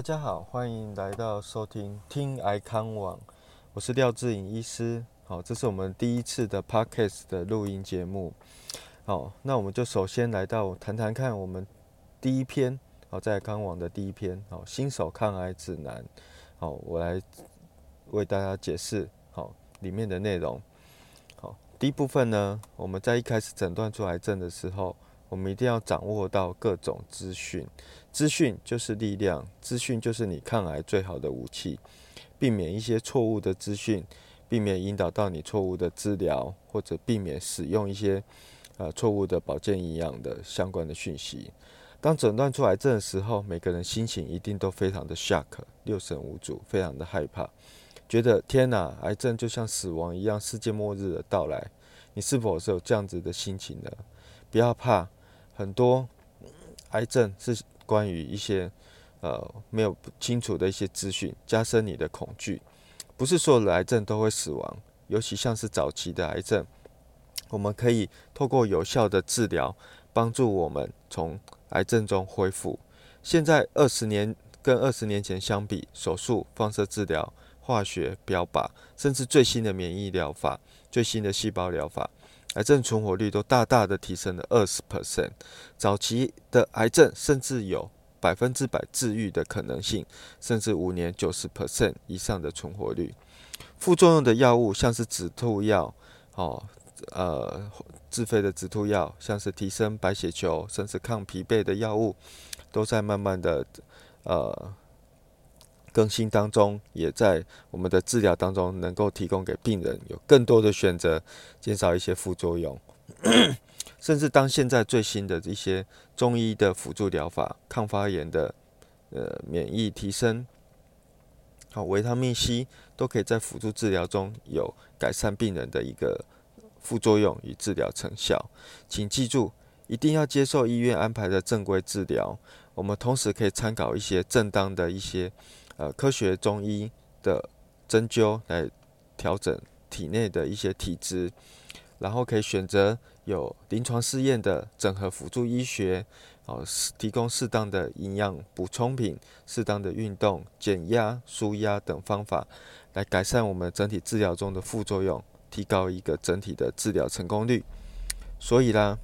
大家好，欢迎来到收听听癌康网，我是廖志颖医师。好，这是我们第一次的 podcast 的录音节目。好，那我们就首先来到谈谈看我们第一篇，好，在康网的第一篇，好，新手抗癌指南。好，我来为大家解释好里面的内容。好，第一部分呢，我们在一开始诊断出癌症的时候。我们一定要掌握到各种资讯，资讯就是力量，资讯就是你抗癌最好的武器。避免一些错误的资讯，避免引导到你错误的治疗，或者避免使用一些呃错误的保健营养的相关的讯息。当诊断出癌症的时候，每个人心情一定都非常的 shock，六神无主，非常的害怕，觉得天哪，癌症就像死亡一样，世界末日的到来。你是否是有这样子的心情呢？不要怕。很多癌症是关于一些呃没有清楚的一些资讯，加深你的恐惧。不是所有的癌症都会死亡，尤其像是早期的癌症，我们可以透过有效的治疗，帮助我们从癌症中恢复。现在二十年跟二十年前相比，手术、放射治疗、化学标靶，甚至最新的免疫疗法、最新的细胞疗法。癌症存活率都大大的提升了二十 percent，早期的癌症甚至有百分之百治愈的可能性，甚至五年九十 percent 以上的存活率。副作用的药物像是止吐药，哦，呃，自费的止吐药，像是提升白血球，甚至抗疲惫的药物，都在慢慢的，呃。更新当中，也在我们的治疗当中，能够提供给病人有更多的选择，减少一些副作用。甚至当现在最新的一些中医的辅助疗法，抗发炎的，呃，免疫提升，好，维他命 C 都可以在辅助治疗中有改善病人的一个副作用与治疗成效。请记住，一定要接受医院安排的正规治疗。我们同时可以参考一些正当的一些。呃，科学中医的针灸来调整体内的一些体质，然后可以选择有临床试验的整合辅助医学，哦，提供适当的营养补充品、适当的运动、减压、舒压等方法，来改善我们整体治疗中的副作用，提高一个整体的治疗成功率。所以啦，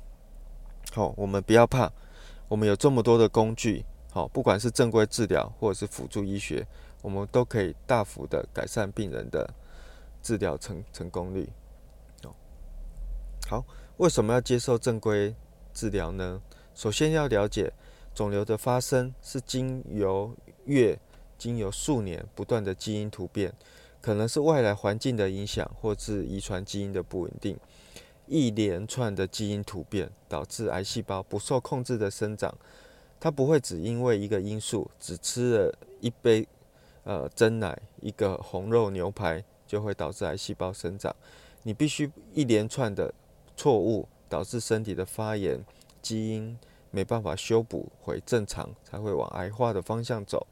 好，我们不要怕，我们有这么多的工具。好，不管是正规治疗或者是辅助医学，我们都可以大幅的改善病人的治疗成成功率。好，为什么要接受正规治疗呢？首先要了解肿瘤的发生是经由月、经由数年不断的基因突变，可能是外来环境的影响，或是遗传基因的不稳定，一连串的基因突变导致癌细胞不受控制的生长。它不会只因为一个因素，只吃了一杯呃蒸奶、一个红肉牛排就会导致癌细胞生长。你必须一连串的错误导致身体的发炎，基因没办法修补回正常，才会往癌化的方向走。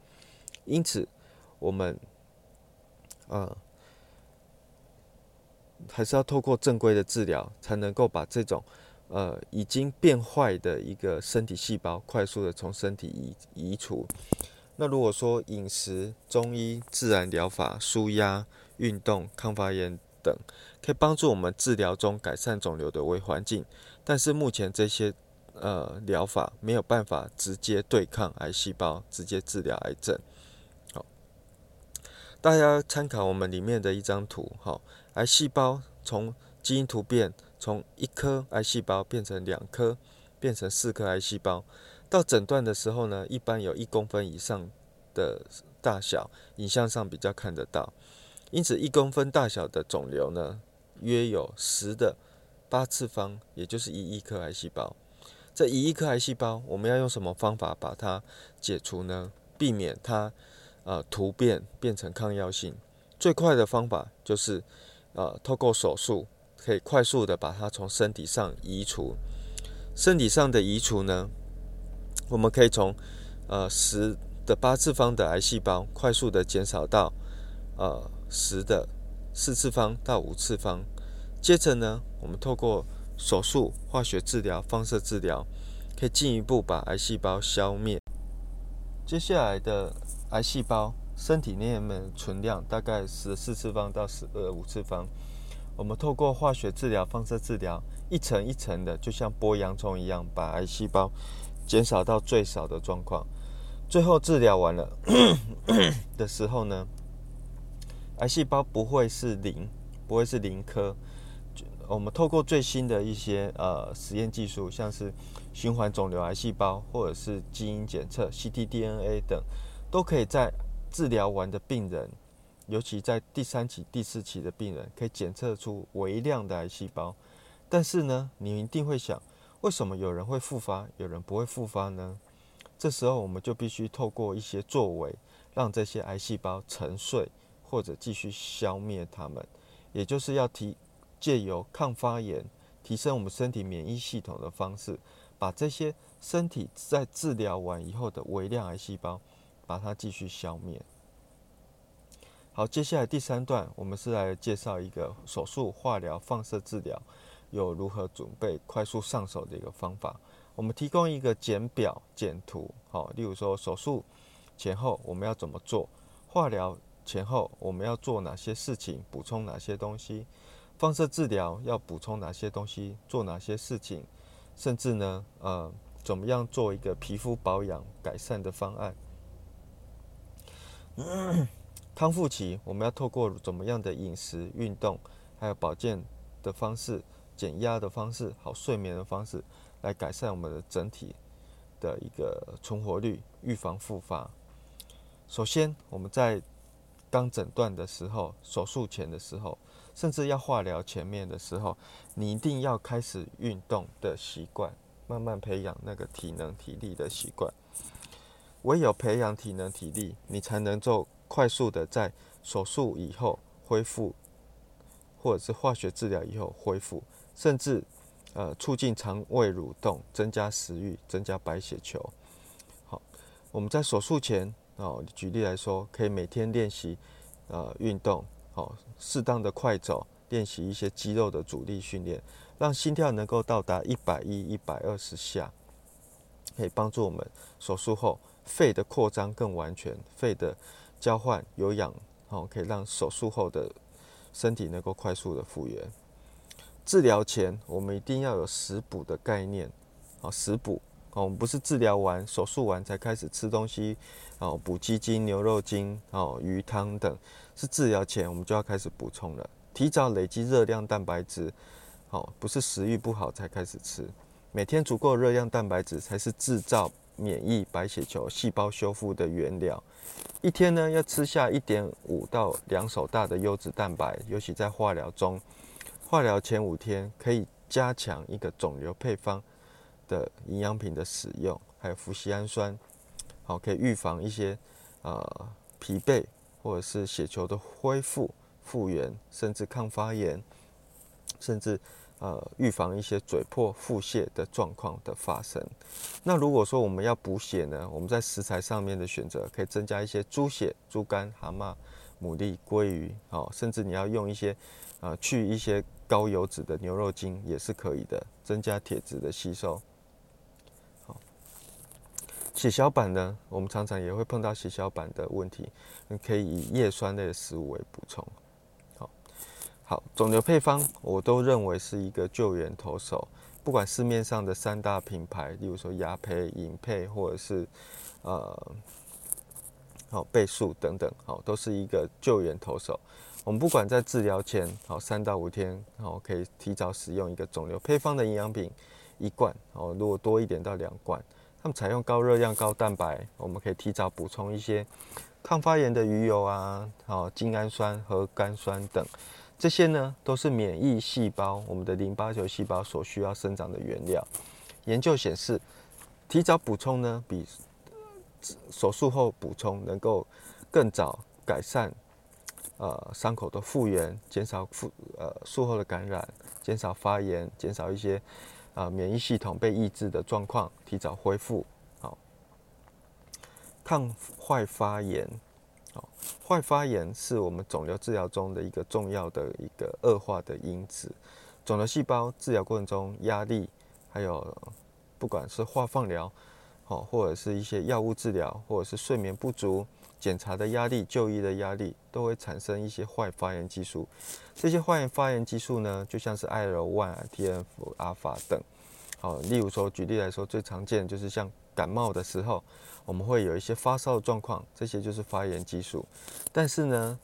因此，我们呃还是要透过正规的治疗，才能够把这种。呃，已经变坏的一个身体细胞，快速的从身体移移除。那如果说饮食、中医、自然疗法、舒压、运动、抗发炎等，可以帮助我们治疗中改善肿瘤的微环境，但是目前这些呃疗法没有办法直接对抗癌细胞，直接治疗癌症。好，大家参考我们里面的一张图，好，癌细胞从基因突变。从一颗癌细胞变成两颗，变成四颗癌细胞，到诊断的时候呢，一般有一公分以上的大小，影像上比较看得到。因此，一公分大小的肿瘤呢，约有十的八次方，也就是一亿颗癌细胞。这一亿颗癌细胞，我们要用什么方法把它解除呢？避免它呃突变变成抗药性，最快的方法就是呃透过手术。可以快速的把它从身体上移除。身体上的移除呢，我们可以从呃十的八次方的癌细胞快速的减少到呃十的四次方到五次方。接着呢，我们透过手术、化学治疗、放射治疗，可以进一步把癌细胞消灭。接下来的癌细胞身体内面存量大概十四次方到十呃五次方。我们透过化学治疗、放射治疗，一层一层的，就像剥洋葱一样，把癌细胞减少到最少的状况。最后治疗完了 的时候呢，癌细胞不会是零，不会是零颗。我们透过最新的一些呃实验技术，像是循环肿瘤癌细胞，或者是基因检测 ctDNA 等，都可以在治疗完的病人。尤其在第三期、第四期的病人，可以检测出微量的癌细胞。但是呢，你一定会想，为什么有人会复发，有人不会复发呢？这时候，我们就必须透过一些作为，让这些癌细胞沉睡，或者继续消灭它们。也就是要提借由抗发炎、提升我们身体免疫系统的方式，把这些身体在治疗完以后的微量癌细胞，把它继续消灭。好，接下来第三段，我们是来介绍一个手术、化疗、放射治疗有如何准备、快速上手的一个方法。我们提供一个简表、简图，好，例如说手术前后我们要怎么做，化疗前后我们要做哪些事情，补充哪些东西，放射治疗要补充哪些东西，做哪些事情，甚至呢，呃，怎么样做一个皮肤保养改善的方案。康复期，我们要透过怎么样的饮食、运动，还有保健的方式、减压的方式、好睡眠的方式，来改善我们的整体的一个存活率，预防复发。首先，我们在刚诊断的时候、手术前的时候，甚至要化疗前面的时候，你一定要开始运动的习惯，慢慢培养那个体能、体力的习惯。唯有培养体能、体力，你才能够。快速的在手术以后恢复，或者是化学治疗以后恢复，甚至呃促进肠胃蠕动，增加食欲，增加白血球。好，我们在手术前哦，举例来说，可以每天练习呃运动，好，适当的快走，练习一些肌肉的阻力训练，让心跳能够到达一百一、一百二十下，可以帮助我们手术后肺的扩张更完全，肺的。交换有氧，好，可以让手术后的身体能够快速的复原。治疗前，我们一定要有食补的概念，哦，食补，哦，我们不是治疗完、手术完才开始吃东西，哦，补鸡精、牛肉精、哦，鱼汤等，是治疗前我们就要开始补充了，提早累积热量、蛋白质，哦，不是食欲不好才开始吃，每天足够热量、蛋白质才是制造。免疫、白血球、细胞修复的原料，一天呢要吃下一点五到两手大的优质蛋白，尤其在化疗中，化疗前五天可以加强一个肿瘤配方的营养品的使用，还有氟西氨酸，好可以预防一些呃疲惫或者是血球的恢复、复原，甚至抗发炎，甚至。呃，预防一些嘴破腹泻的状况的发生。那如果说我们要补血呢，我们在食材上面的选择可以增加一些猪血、猪肝、蛤蟆、牡蛎、鲑鱼，哦，甚至你要用一些呃去一些高油脂的牛肉精也是可以的，增加铁质的吸收。好，血小板呢，我们常常也会碰到血小板的问题，可以以叶酸类的食物为补充。好，肿瘤配方我都认为是一个救援投手，不管市面上的三大品牌，例如说雅培、银配，或者是呃，好倍数等等，好，都是一个救援投手。我们不管在治疗前，好三到五天，好可以提早使用一个肿瘤配方的营养品一罐，好如果多一点到两罐。他们采用高热量、高蛋白，我们可以提早补充一些抗发炎的鱼油啊，好精氨酸和甘酸等。这些呢，都是免疫细胞、我们的淋巴球细胞所需要生长的原料。研究显示，提早补充呢，比手术后补充能够更早改善呃伤口的复原，减少复呃术后的感染，减少发炎，减少一些啊免疫系统被抑制的状况，提早恢复。好，抗坏发炎。坏发炎是我们肿瘤治疗中的一个重要的一个恶化的因子。肿瘤细胞治疗过程中，压力还有不管是化放疗，好或者是一些药物治疗，或者是睡眠不足、检查的压力、就医的压力，都会产生一些坏发炎激素。这些坏发炎激素呢，就像是 IL-1、TNF、阿法等。好，例如说，举例来说，最常见就是像感冒的时候，我们会有一些发烧的状况，这些就是发炎激素。但是呢，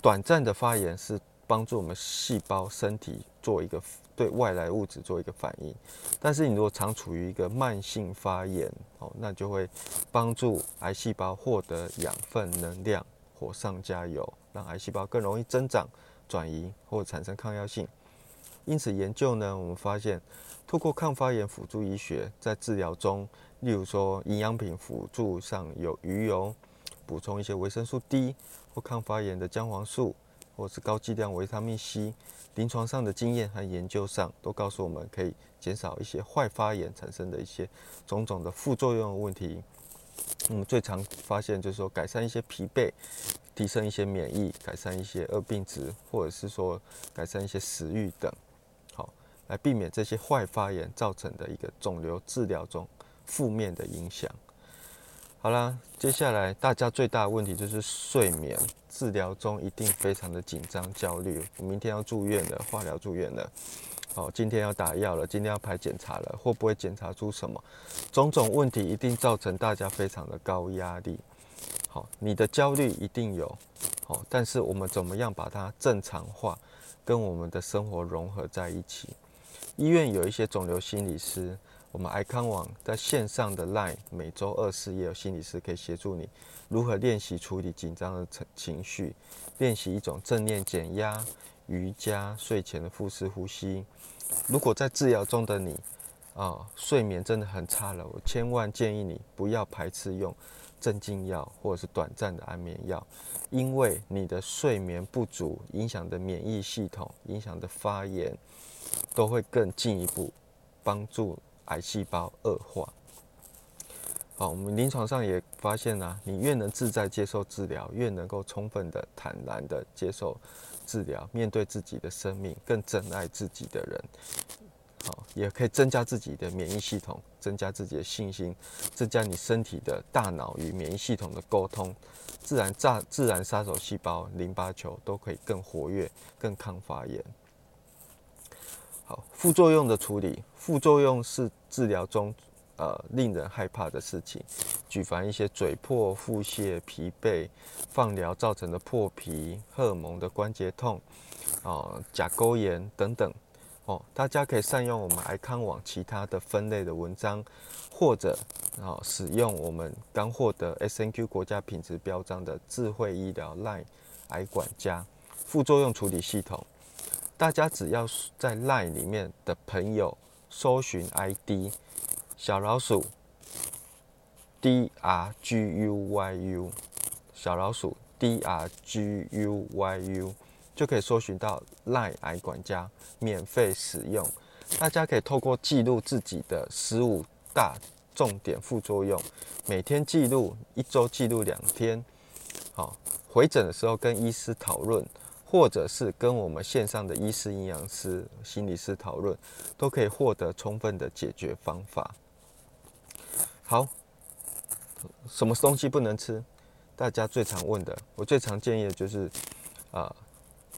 短暂的发炎是帮助我们细胞身体做一个对外来物质做一个反应。但是你如果常处于一个慢性发炎，哦，那就会帮助癌细胞获得养分、能量，火上加油，让癌细胞更容易增长、转移或产生抗药性。因此，研究呢，我们发现，透过抗发炎辅助医学，在治疗中，例如说营养品辅助上有鱼油，补充一些维生素 D 或抗发炎的姜黄素，或是高剂量维他命 C。临床上的经验和研究上都告诉我们，可以减少一些坏发炎产生的一些种种的副作用问题。我们最常发现就是说，改善一些疲惫。提升一些免疫，改善一些恶病值，或者是说改善一些食欲等。来避免这些坏发炎造成的一个肿瘤治疗中负面的影响。好啦，接下来大家最大的问题就是睡眠。治疗中一定非常的紧张焦虑。我明天要住院了，化疗住院了。好，今天要打药了，今天要排检查了，会不会检查出什么？种种问题一定造成大家非常的高压力。好，你的焦虑一定有。好，但是我们怎么样把它正常化，跟我们的生活融合在一起？医院有一些肿瘤心理师，我们爱康网在线上的 Line 每周二四也有心理师可以协助你如何练习处理紧张的情情绪，练习一种正念减压、瑜伽、睡前的腹式呼吸。如果在治疗中的你啊睡眠真的很差了，我千万建议你不要排斥用镇静药或者是短暂的安眠药，因为你的睡眠不足影响的免疫系统，影响的发炎。都会更进一步帮助癌细胞恶化。好，我们临床上也发现呢，你越能自在接受治疗，越能够充分的、坦然的接受治疗，面对自己的生命，更珍爱自己的人，好，也可以增加自己的免疫系统，增加自己的信心，增加你身体的大脑与免疫系统的沟通，自然炸自然杀手细胞、淋巴球都可以更活跃、更抗发炎。好副作用的处理，副作用是治疗中呃令人害怕的事情，举凡一些嘴破、腹泻、疲惫、放疗造成的破皮、荷尔蒙的关节痛、啊甲沟炎等等哦，大家可以善用我们癌康网其他的分类的文章，或者啊使用我们刚获得 S N Q 国家品质标章的智慧医疗 Line 癌管家副作用处理系统。大家只要在 LINE 里面的朋友搜寻 ID 小老鼠 D R G U Y U 小老鼠 D R G U Y U 就可以搜寻到 LINE 癌管家免费使用。大家可以透过记录自己的十五大重点副作用，每天记录，一周记录两天。好，回诊的时候跟医师讨论。或者是跟我们线上的医师、营养师、心理师讨论，都可以获得充分的解决方法。好，什么东西不能吃？大家最常问的，我最常建议的就是啊，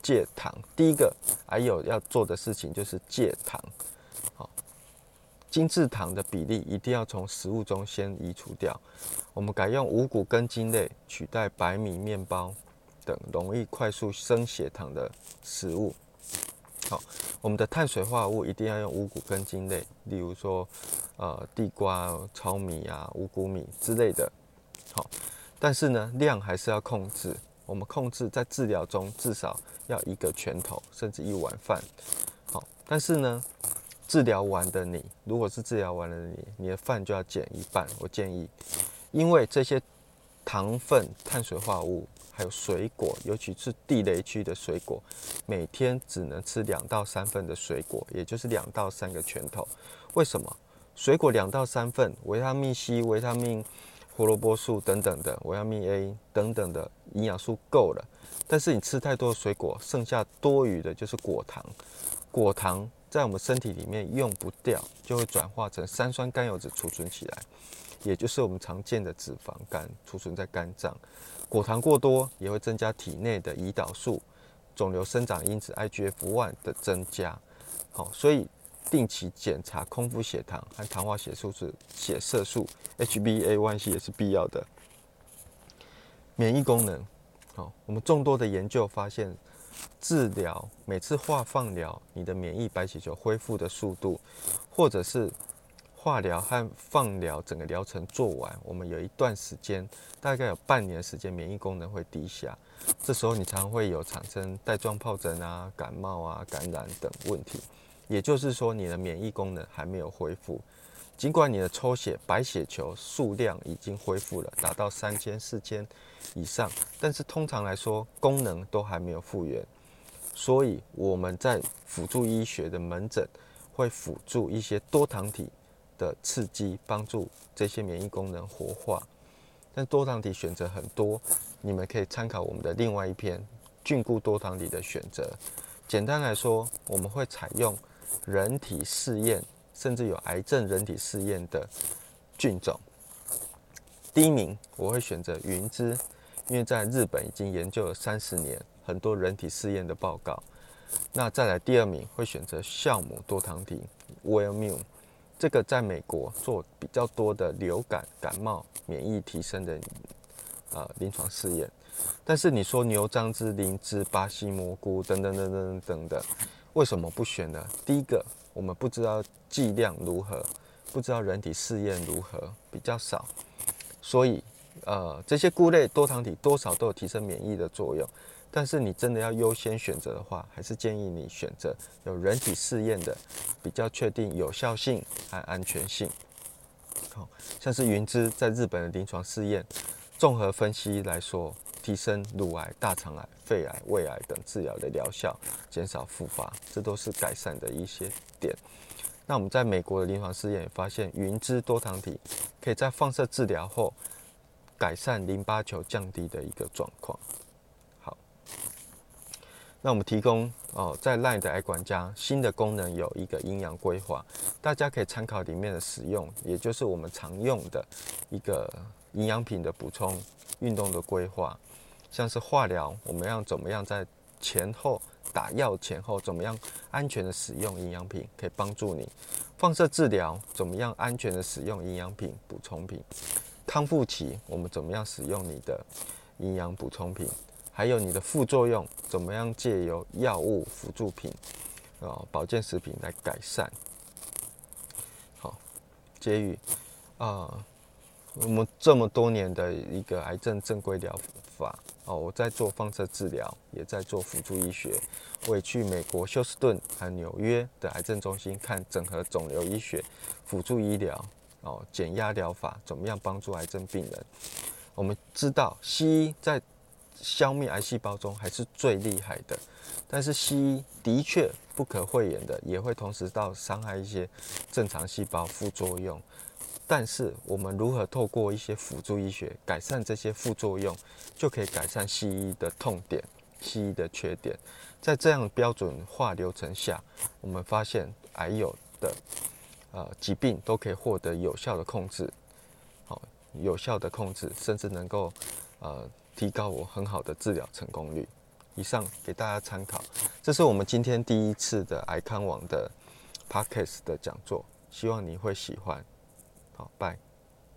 戒糖。第一个，还有要做的事情就是戒糖。好，精制糖的比例一定要从食物中先移除掉。我们改用五谷根茎类取代白米面包。等容易快速升血糖的食物，好，我们的碳水化合物一定要用五谷根茎类，例如说，呃，地瓜、糙米啊、五谷米之类的，好，但是呢，量还是要控制。我们控制在治疗中至少要一个拳头，甚至一碗饭，好，但是呢，治疗完的你，如果是治疗完了你，你的饭就要减一半。我建议，因为这些糖分、碳水化合物。还有水果，尤其是地雷区的水果，每天只能吃两到三份的水果，也就是两到三个拳头。为什么？水果两到三份，维他命 C、维他命、胡萝卜素等等的，维他命 A 等等的营养素够了。但是你吃太多的水果，剩下多余的就是果糖。果糖在我们身体里面用不掉，就会转化成三酸甘油酯储存起来。也就是我们常见的脂肪肝储存在肝脏。果糖过多也会增加体内的胰岛素、肿瘤生长因子 IGF-1 的增加。好，所以定期检查空腹血糖和糖化血素是血色素 HbA1c 也是必要的。免疫功能，好，我们众多的研究发现。治疗每次化放疗，你的免疫白血球恢复的速度，或者是化疗和放疗整个疗程做完，我们有一段时间，大概有半年时间，免疫功能会低下。这时候你常会有产生带状疱疹啊、感冒啊、感染等问题。也就是说，你的免疫功能还没有恢复。尽管你的抽血白血球数量已经恢复了，达到三千、四千以上，但是通常来说，功能都还没有复原。所以我们在辅助医学的门诊会辅助一些多糖体的刺激，帮助这些免疫功能活化。但多糖体选择很多，你们可以参考我们的另外一篇菌菇多糖体的选择。简单来说，我们会采用人体试验。甚至有癌症人体试验的菌种，第一名我会选择云芝，因为在日本已经研究了三十年，很多人体试验的报告。那再来第二名会选择酵母多糖体 Wellmune，这个在美国做比较多的流感、感冒免疫提升的呃临床试验。但是你说牛樟芝、灵芝、巴西蘑菇等等等等等等，为什么不选呢？第一个。我们不知道剂量如何，不知道人体试验如何，比较少，所以呃这些菇类多糖体多少都有提升免疫的作用，但是你真的要优先选择的话，还是建议你选择有人体试验的，比较确定有效性和安全性。好，像是云芝在日本的临床试验，综合分析来说。提升乳癌、大肠癌、肺癌、胃癌等治疗的疗效，减少复发，这都是改善的一些点。那我们在美国的临床试验也发现，云芝多糖体可以在放射治疗后改善淋巴球降低的一个状况。那我们提供哦，在 LINE 的癌管家新的功能有一个营养规划，大家可以参考里面的使用，也就是我们常用的一个营养品的补充、运动的规划。像是化疗，我们要怎么样在前后打药前后怎么样安全的使用营养品，可以帮助你放射治疗怎么样安全的使用营养品补充品，康复期我们怎么样使用你的营养补充品，还有你的副作用怎么样借由药物辅助品啊保健食品来改善。好，结语啊，我们这么多年的一个癌症正规疗法。哦，我在做放射治疗，也在做辅助医学。我也去美国休斯顿和纽约的癌症中心看整合肿瘤医学、辅助医疗、哦减压疗法怎么样帮助癌症病人。我们知道西医在消灭癌细胞中还是最厉害的，但是西医的确不可讳言的，也会同时到伤害一些正常细胞副作用。但是我们如何透过一些辅助医学改善这些副作用，就可以改善西医的痛点、西医的缺点。在这样标准化流程下，我们发现癌友的呃疾病都可以获得有效的控制，好，有效的控制，甚至能够呃提高我很好的治疗成功率。以上给大家参考，这是我们今天第一次的癌康网的 podcast 的讲座，希望你会喜欢。好，拜。